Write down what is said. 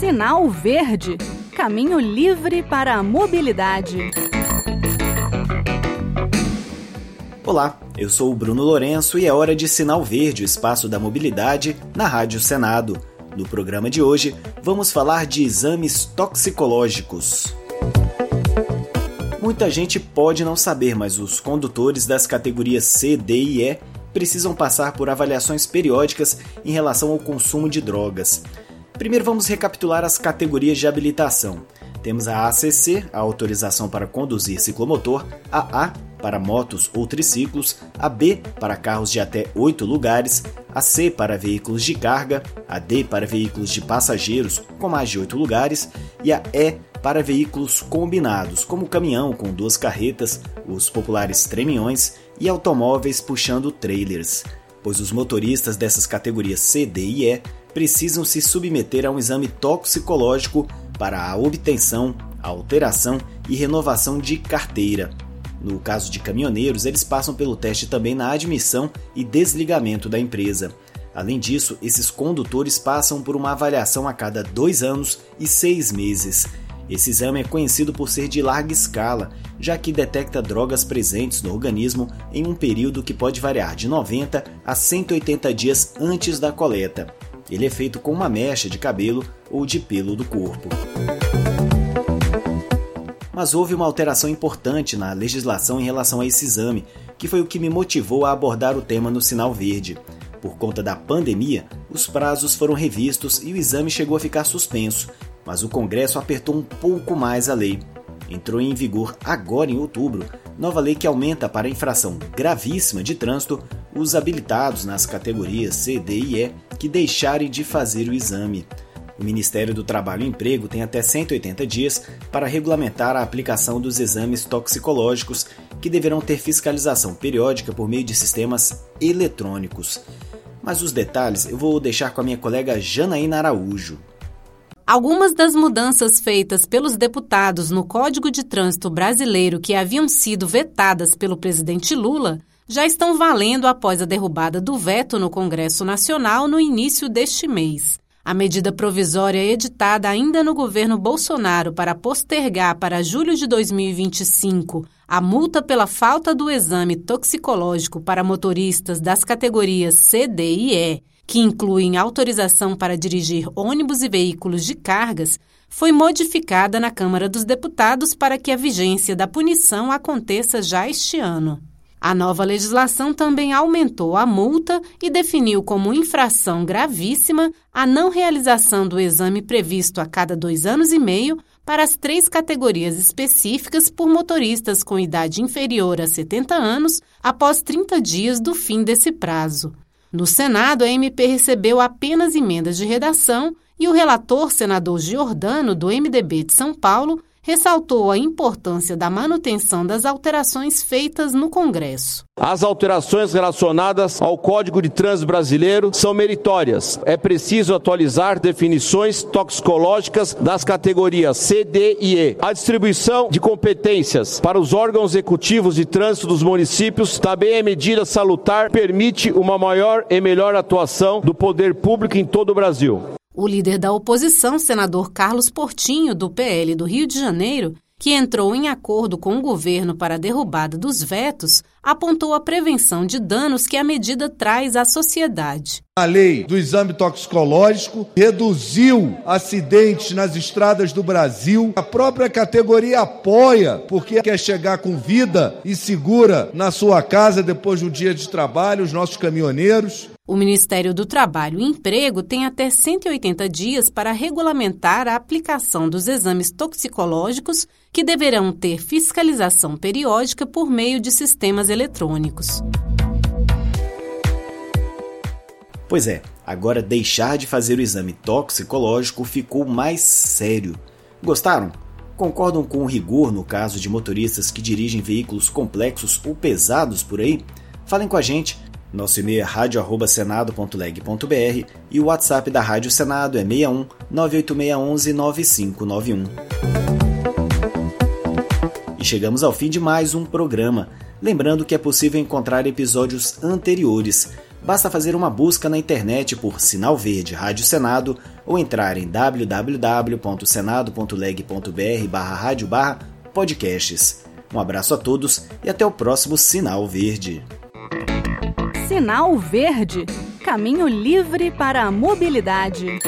Sinal Verde Caminho livre para a mobilidade. Olá, eu sou o Bruno Lourenço e é hora de Sinal Verde, o espaço da mobilidade, na Rádio Senado. No programa de hoje, vamos falar de exames toxicológicos. Muita gente pode não saber, mas os condutores das categorias C, D e E precisam passar por avaliações periódicas em relação ao consumo de drogas. Primeiro vamos recapitular as categorias de habilitação. Temos a ACC, a autorização para conduzir ciclomotor, a A para motos ou triciclos, a B para carros de até 8 lugares, a C para veículos de carga, a D para veículos de passageiros com mais de 8 lugares e a E para veículos combinados, como caminhão com duas carretas, os populares tremiões e automóveis puxando trailers, pois os motoristas dessas categorias C, D e E precisam se submeter a um exame toxicológico para a obtenção, alteração e renovação de carteira. No caso de caminhoneiros, eles passam pelo teste também na admissão e desligamento da empresa. Além disso, esses condutores passam por uma avaliação a cada dois anos e seis meses. Esse exame é conhecido por ser de larga escala, já que detecta drogas presentes no organismo em um período que pode variar de 90 a 180 dias antes da coleta. Ele é feito com uma mecha de cabelo ou de pelo do corpo. Mas houve uma alteração importante na legislação em relação a esse exame, que foi o que me motivou a abordar o tema no Sinal Verde. Por conta da pandemia, os prazos foram revistos e o exame chegou a ficar suspenso, mas o Congresso apertou um pouco mais a lei. Entrou em vigor agora em outubro nova lei que aumenta para infração gravíssima de trânsito os habilitados nas categorias C, D e E que deixarem de fazer o exame. O Ministério do Trabalho e Emprego tem até 180 dias para regulamentar a aplicação dos exames toxicológicos, que deverão ter fiscalização periódica por meio de sistemas eletrônicos. Mas os detalhes eu vou deixar com a minha colega Janaína Araújo. Algumas das mudanças feitas pelos deputados no Código de Trânsito Brasileiro que haviam sido vetadas pelo presidente Lula já estão valendo após a derrubada do veto no Congresso Nacional no início deste mês. A medida provisória editada ainda no governo Bolsonaro para postergar para julho de 2025 a multa pela falta do exame toxicológico para motoristas das categorias C, D e E, que incluem autorização para dirigir ônibus e veículos de cargas, foi modificada na Câmara dos Deputados para que a vigência da punição aconteça já este ano. A nova legislação também aumentou a multa e definiu como infração gravíssima a não realização do exame previsto a cada dois anos e meio para as três categorias específicas por motoristas com idade inferior a 70 anos após 30 dias do fim desse prazo. No Senado, a MP recebeu apenas emendas de redação e o relator, senador Giordano, do MDB de São Paulo, ressaltou a importância da manutenção das alterações feitas no Congresso. As alterações relacionadas ao Código de Trânsito Brasileiro são meritórias. É preciso atualizar definições toxicológicas das categorias C, D e E. A distribuição de competências para os órgãos executivos de trânsito dos municípios também é medida salutar, permite uma maior e melhor atuação do poder público em todo o Brasil. O líder da oposição, senador Carlos Portinho, do PL do Rio de Janeiro, que entrou em acordo com o governo para a derrubada dos vetos, apontou a prevenção de danos que a medida traz à sociedade. A lei do exame toxicológico reduziu acidentes nas estradas do Brasil. A própria categoria apoia, porque quer chegar com vida e segura na sua casa depois do dia de trabalho, os nossos caminhoneiros. O Ministério do Trabalho e Emprego tem até 180 dias para regulamentar a aplicação dos exames toxicológicos, que deverão ter fiscalização periódica por meio de sistemas eletrônicos. Pois é, agora deixar de fazer o exame toxicológico ficou mais sério. Gostaram? Concordam com o rigor no caso de motoristas que dirigem veículos complexos ou pesados por aí? Falem com a gente nosso e-mail é radio@senado.leg.br e o WhatsApp da Rádio Senado é 61 98611 9591. E chegamos ao fim de mais um programa. Lembrando que é possível encontrar episódios anteriores. Basta fazer uma busca na internet por Sinal Verde Rádio Senado ou entrar em www.senado.leg.br barra podcasts. Um abraço a todos e até o próximo Sinal Verde. Sinal Verde Caminho livre para a mobilidade.